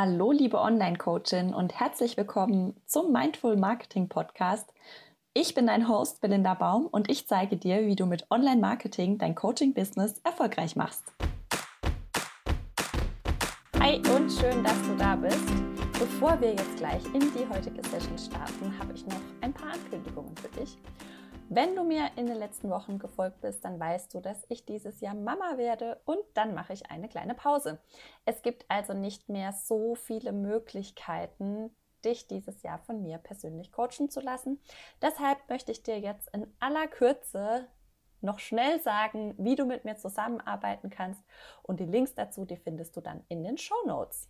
Hallo, liebe Online-Coachin und herzlich willkommen zum Mindful Marketing Podcast. Ich bin dein Host Belinda Baum und ich zeige dir, wie du mit Online-Marketing dein Coaching-Business erfolgreich machst. Hi und schön, dass du da bist. Bevor wir jetzt gleich in die heutige Session starten, habe ich noch ein paar Ankündigungen für dich. Wenn du mir in den letzten Wochen gefolgt bist, dann weißt du, dass ich dieses Jahr Mama werde und dann mache ich eine kleine Pause. Es gibt also nicht mehr so viele Möglichkeiten, dich dieses Jahr von mir persönlich coachen zu lassen. Deshalb möchte ich dir jetzt in aller Kürze noch schnell sagen, wie du mit mir zusammenarbeiten kannst und die Links dazu, die findest du dann in den Show Notes.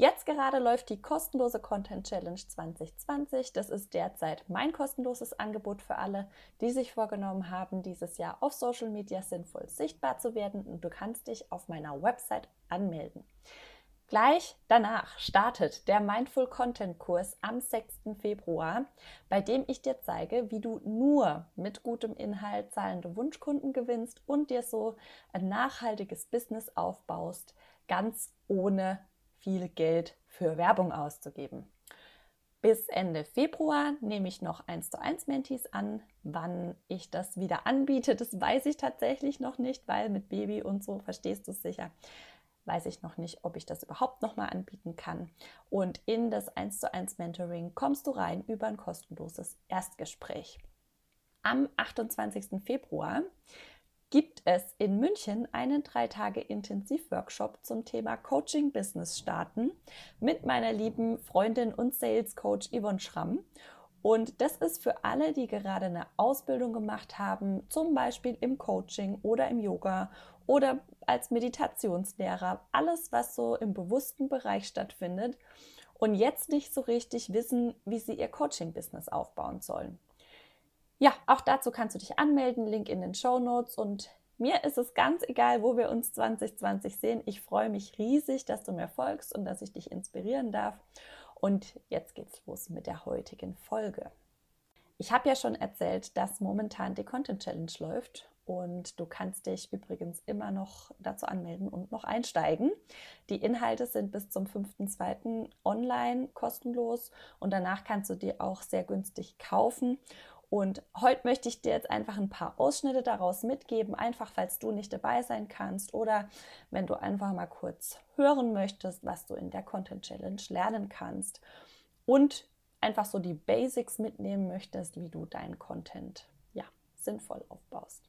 Jetzt gerade läuft die kostenlose Content Challenge 2020. Das ist derzeit mein kostenloses Angebot für alle, die sich vorgenommen haben, dieses Jahr auf Social Media sinnvoll sichtbar zu werden. Und du kannst dich auf meiner Website anmelden. Gleich danach startet der Mindful Content Kurs am 6. Februar, bei dem ich dir zeige, wie du nur mit gutem Inhalt zahlende Wunschkunden gewinnst und dir so ein nachhaltiges Business aufbaust, ganz ohne viel Geld für Werbung auszugeben. Bis Ende Februar nehme ich noch 1 zu 1 Mentees an. Wann ich das wieder anbiete, das weiß ich tatsächlich noch nicht, weil mit Baby und so verstehst du es sicher. Weiß ich noch nicht, ob ich das überhaupt nochmal anbieten kann. Und in das 1 zu 1 Mentoring kommst du rein über ein kostenloses Erstgespräch. Am 28. Februar gibt es in München einen drei Tage Intensivworkshop zum Thema Coaching Business starten mit meiner lieben Freundin und Sales Coach Yvonne Schramm. Und das ist für alle, die gerade eine Ausbildung gemacht haben, zum Beispiel im Coaching oder im Yoga oder als Meditationslehrer, alles, was so im bewussten Bereich stattfindet und jetzt nicht so richtig wissen, wie sie ihr Coaching-Business aufbauen sollen. Ja, auch dazu kannst du dich anmelden, Link in den Show Notes. Und mir ist es ganz egal, wo wir uns 2020 sehen. Ich freue mich riesig, dass du mir folgst und dass ich dich inspirieren darf. Und jetzt geht's los mit der heutigen Folge. Ich habe ja schon erzählt, dass momentan die Content Challenge läuft und du kannst dich übrigens immer noch dazu anmelden und noch einsteigen. Die Inhalte sind bis zum 5.2. online kostenlos und danach kannst du die auch sehr günstig kaufen. Und heute möchte ich dir jetzt einfach ein paar Ausschnitte daraus mitgeben, einfach falls du nicht dabei sein kannst oder wenn du einfach mal kurz hören möchtest, was du in der Content Challenge lernen kannst und einfach so die Basics mitnehmen möchtest, wie du deinen Content ja, sinnvoll aufbaust.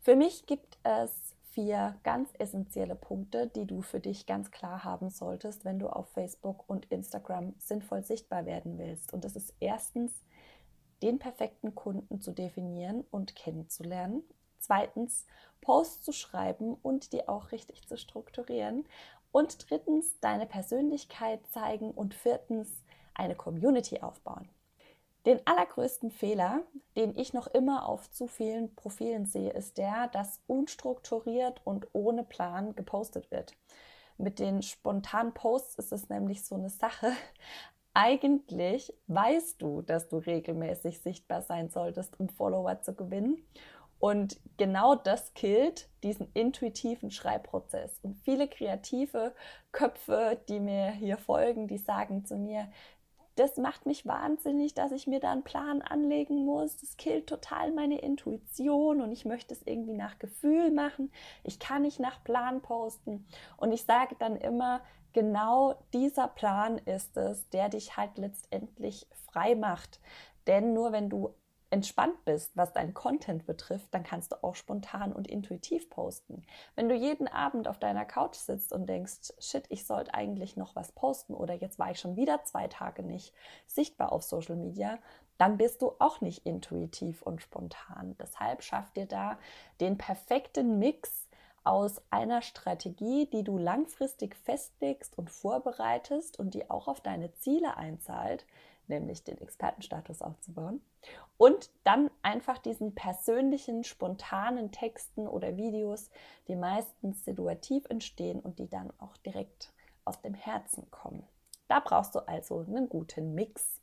Für mich gibt es vier ganz essentielle Punkte, die du für dich ganz klar haben solltest, wenn du auf Facebook und Instagram sinnvoll sichtbar werden willst. Und das ist erstens den perfekten Kunden zu definieren und kennenzulernen. Zweitens, Posts zu schreiben und die auch richtig zu strukturieren. Und drittens, deine Persönlichkeit zeigen. Und viertens, eine Community aufbauen. Den allergrößten Fehler, den ich noch immer auf zu vielen Profilen sehe, ist der, dass unstrukturiert und ohne Plan gepostet wird. Mit den spontanen Posts ist es nämlich so eine Sache eigentlich weißt du, dass du regelmäßig sichtbar sein solltest, um Follower zu gewinnen. Und genau das killt diesen intuitiven Schreibprozess. Und viele kreative Köpfe, die mir hier folgen, die sagen zu mir, das macht mich wahnsinnig, dass ich mir da einen Plan anlegen muss. Das killt total meine Intuition und ich möchte es irgendwie nach Gefühl machen. Ich kann nicht nach Plan posten. Und ich sage dann immer, genau dieser Plan ist es, der dich halt letztendlich frei macht. Denn nur wenn du entspannt bist, was dein Content betrifft, dann kannst du auch spontan und intuitiv posten. Wenn du jeden Abend auf deiner Couch sitzt und denkst, shit, ich sollte eigentlich noch was posten oder jetzt war ich schon wieder zwei Tage nicht sichtbar auf Social Media, dann bist du auch nicht intuitiv und spontan. Deshalb schaff dir da den perfekten Mix aus einer Strategie, die du langfristig festlegst und vorbereitest und die auch auf deine Ziele einzahlt, nämlich den Expertenstatus aufzubauen. Und dann einfach diesen persönlichen, spontanen Texten oder Videos, die meistens situativ entstehen und die dann auch direkt aus dem Herzen kommen. Da brauchst du also einen guten Mix.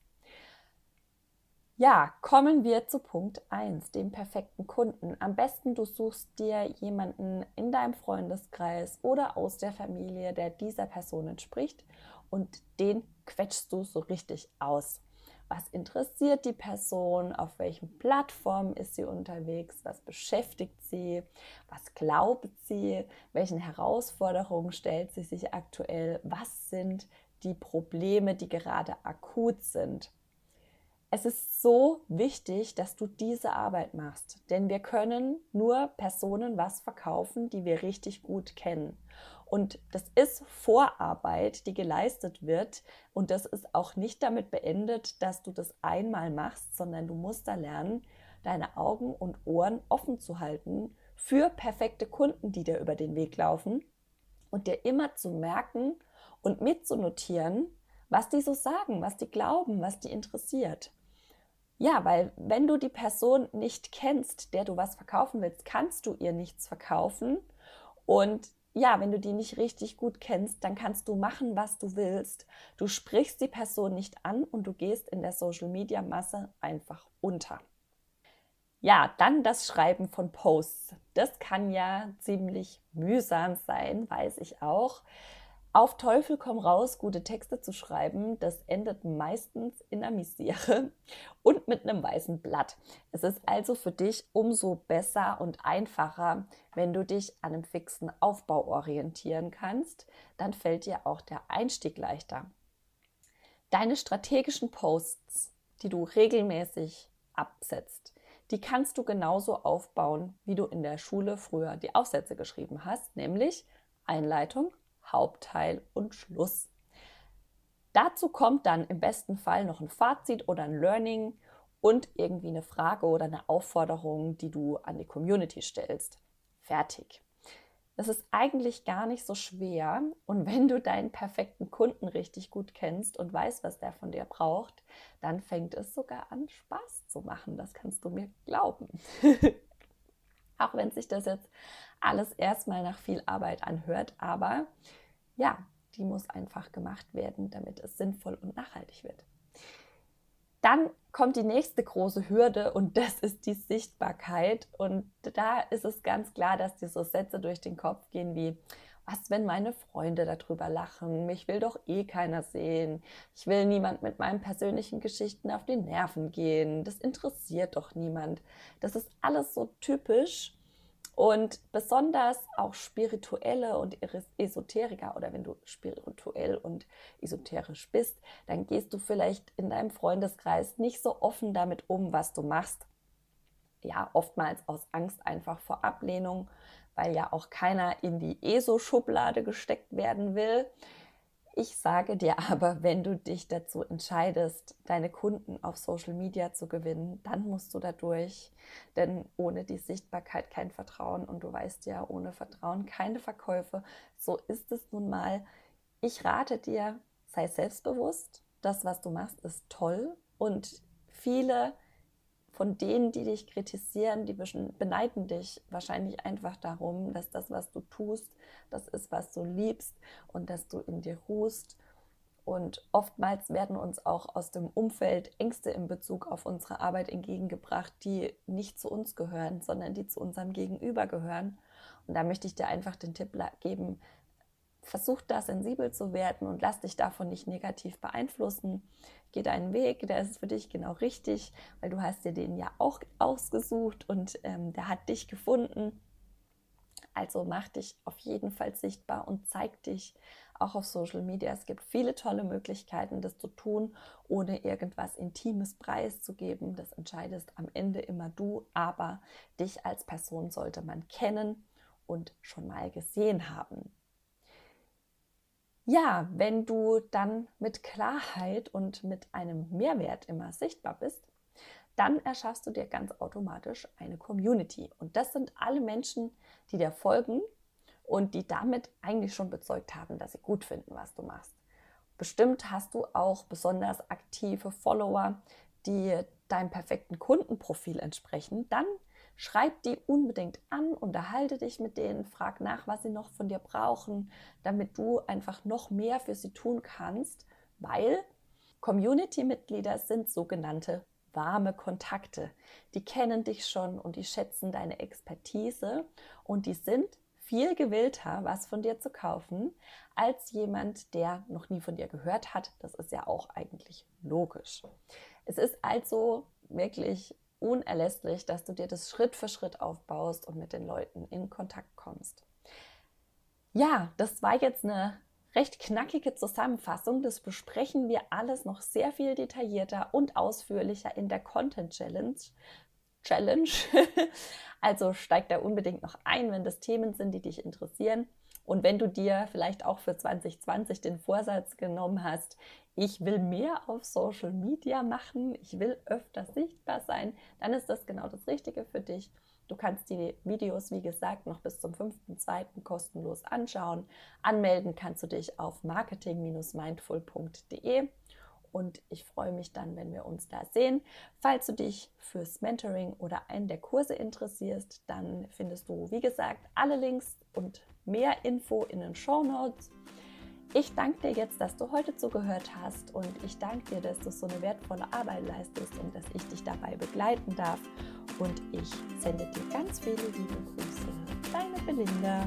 Ja, kommen wir zu Punkt 1, dem perfekten Kunden. Am besten du suchst dir jemanden in deinem Freundeskreis oder aus der Familie, der dieser Person entspricht und den quetschst du so richtig aus. Was interessiert die Person? Auf welchen Plattformen ist sie unterwegs? Was beschäftigt sie? Was glaubt sie? Welchen Herausforderungen stellt sie sich aktuell? Was sind die Probleme, die gerade akut sind? Es ist so wichtig, dass du diese Arbeit machst, denn wir können nur Personen was verkaufen, die wir richtig gut kennen. Und das ist Vorarbeit, die geleistet wird. Und das ist auch nicht damit beendet, dass du das einmal machst, sondern du musst da lernen, deine Augen und Ohren offen zu halten für perfekte Kunden, die dir über den Weg laufen und dir immer zu merken und mitzunotieren, was die so sagen, was die glauben, was die interessiert. Ja, weil wenn du die Person nicht kennst, der du was verkaufen willst, kannst du ihr nichts verkaufen. Und ja, wenn du die nicht richtig gut kennst, dann kannst du machen, was du willst. Du sprichst die Person nicht an und du gehst in der Social-Media-Masse einfach unter. Ja, dann das Schreiben von Posts. Das kann ja ziemlich mühsam sein, weiß ich auch. Auf Teufel komm raus, gute Texte zu schreiben, das endet meistens in einer Misere und mit einem weißen Blatt. Es ist also für dich umso besser und einfacher, wenn du dich an einem fixen Aufbau orientieren kannst. Dann fällt dir auch der Einstieg leichter. Deine strategischen Posts, die du regelmäßig absetzt, die kannst du genauso aufbauen, wie du in der Schule früher die Aufsätze geschrieben hast, nämlich Einleitung, Hauptteil und Schluss. Dazu kommt dann im besten Fall noch ein Fazit oder ein Learning und irgendwie eine Frage oder eine Aufforderung, die du an die Community stellst. Fertig. Das ist eigentlich gar nicht so schwer. Und wenn du deinen perfekten Kunden richtig gut kennst und weißt, was der von dir braucht, dann fängt es sogar an, Spaß zu machen. Das kannst du mir glauben. Auch wenn sich das jetzt alles erstmal nach viel Arbeit anhört, aber ja, die muss einfach gemacht werden, damit es sinnvoll und nachhaltig wird. Dann kommt die nächste große Hürde und das ist die Sichtbarkeit. Und da ist es ganz klar, dass dir so Sätze durch den Kopf gehen wie, was, wenn meine Freunde darüber lachen? Mich will doch eh keiner sehen. Ich will niemand mit meinen persönlichen Geschichten auf die Nerven gehen. Das interessiert doch niemand. Das ist alles so typisch und besonders auch spirituelle und Esoteriker oder wenn du spirituell und esoterisch bist, dann gehst du vielleicht in deinem Freundeskreis nicht so offen damit um, was du machst. Ja, oftmals aus Angst einfach vor Ablehnung, weil ja auch keiner in die ESO-Schublade gesteckt werden will. Ich sage dir aber, wenn du dich dazu entscheidest, deine Kunden auf Social Media zu gewinnen, dann musst du da durch. Denn ohne die Sichtbarkeit kein Vertrauen und du weißt ja, ohne Vertrauen keine Verkäufe. So ist es nun mal. Ich rate dir, sei selbstbewusst. Das, was du machst, ist toll und viele von denen, die dich kritisieren, die beneiden dich wahrscheinlich einfach darum, dass das, was du tust, das ist, was du liebst und dass du in dir ruhst. Und oftmals werden uns auch aus dem Umfeld Ängste in Bezug auf unsere Arbeit entgegengebracht, die nicht zu uns gehören, sondern die zu unserem Gegenüber gehören. Und da möchte ich dir einfach den Tipp geben, versuch da sensibel zu werden und lass dich davon nicht negativ beeinflussen. Geh deinen Weg, der ist für dich genau richtig, weil du hast dir den ja auch ausgesucht und ähm, der hat dich gefunden. Also mach dich auf jeden Fall sichtbar und zeig dich auch auf Social Media. Es gibt viele tolle Möglichkeiten, das zu tun, ohne irgendwas Intimes preiszugeben. Das entscheidest am Ende immer du, aber dich als Person sollte man kennen und schon mal gesehen haben. Ja, wenn du dann mit Klarheit und mit einem Mehrwert immer sichtbar bist, dann erschaffst du dir ganz automatisch eine Community. Und das sind alle Menschen, die dir folgen und die damit eigentlich schon bezeugt haben, dass sie gut finden, was du machst. Bestimmt hast du auch besonders aktive Follower, die deinem perfekten Kundenprofil entsprechen. Dann Schreib die unbedingt an, unterhalte dich mit denen, frag nach, was sie noch von dir brauchen, damit du einfach noch mehr für sie tun kannst, weil Community-Mitglieder sind sogenannte warme Kontakte. Die kennen dich schon und die schätzen deine Expertise und die sind viel gewillter, was von dir zu kaufen, als jemand, der noch nie von dir gehört hat. Das ist ja auch eigentlich logisch. Es ist also wirklich unerlässlich, dass du dir das Schritt für Schritt aufbaust und mit den Leuten in Kontakt kommst. Ja, das war jetzt eine recht knackige Zusammenfassung. Das besprechen wir alles noch sehr viel detaillierter und ausführlicher in der Content Challenge. Challenge. also steig da unbedingt noch ein, wenn das Themen sind, die dich interessieren. Und wenn du dir vielleicht auch für 2020 den Vorsatz genommen hast, ich will mehr auf Social Media machen, ich will öfter sichtbar sein, dann ist das genau das Richtige für dich. Du kannst die Videos, wie gesagt, noch bis zum 5.2. kostenlos anschauen. Anmelden kannst du dich auf marketing-mindful.de und ich freue mich dann, wenn wir uns da sehen. Falls du dich fürs Mentoring oder einen der Kurse interessierst, dann findest du, wie gesagt, alle Links und mehr Info in den Show Notes. Ich danke dir jetzt, dass du heute zugehört hast und ich danke dir, dass du so eine wertvolle Arbeit leistest und dass ich dich dabei begleiten darf. Und ich sende dir ganz viele liebe Grüße. Deine Belinda.